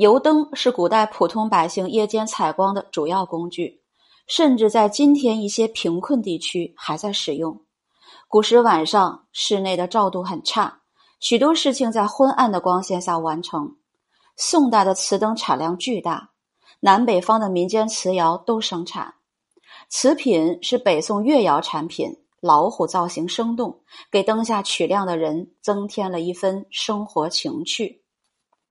油灯是古代普通百姓夜间采光的主要工具甚至在今天一些贫困地区还在使用。古时晚上室内的照度很差许多事情在昏暗的光线下完成。宋代的瓷灯产量巨大南北方的民间瓷窑都生产。瓷品是北宋越窑产品老虎造型生动给灯下取亮的人增添了一分生活情趣。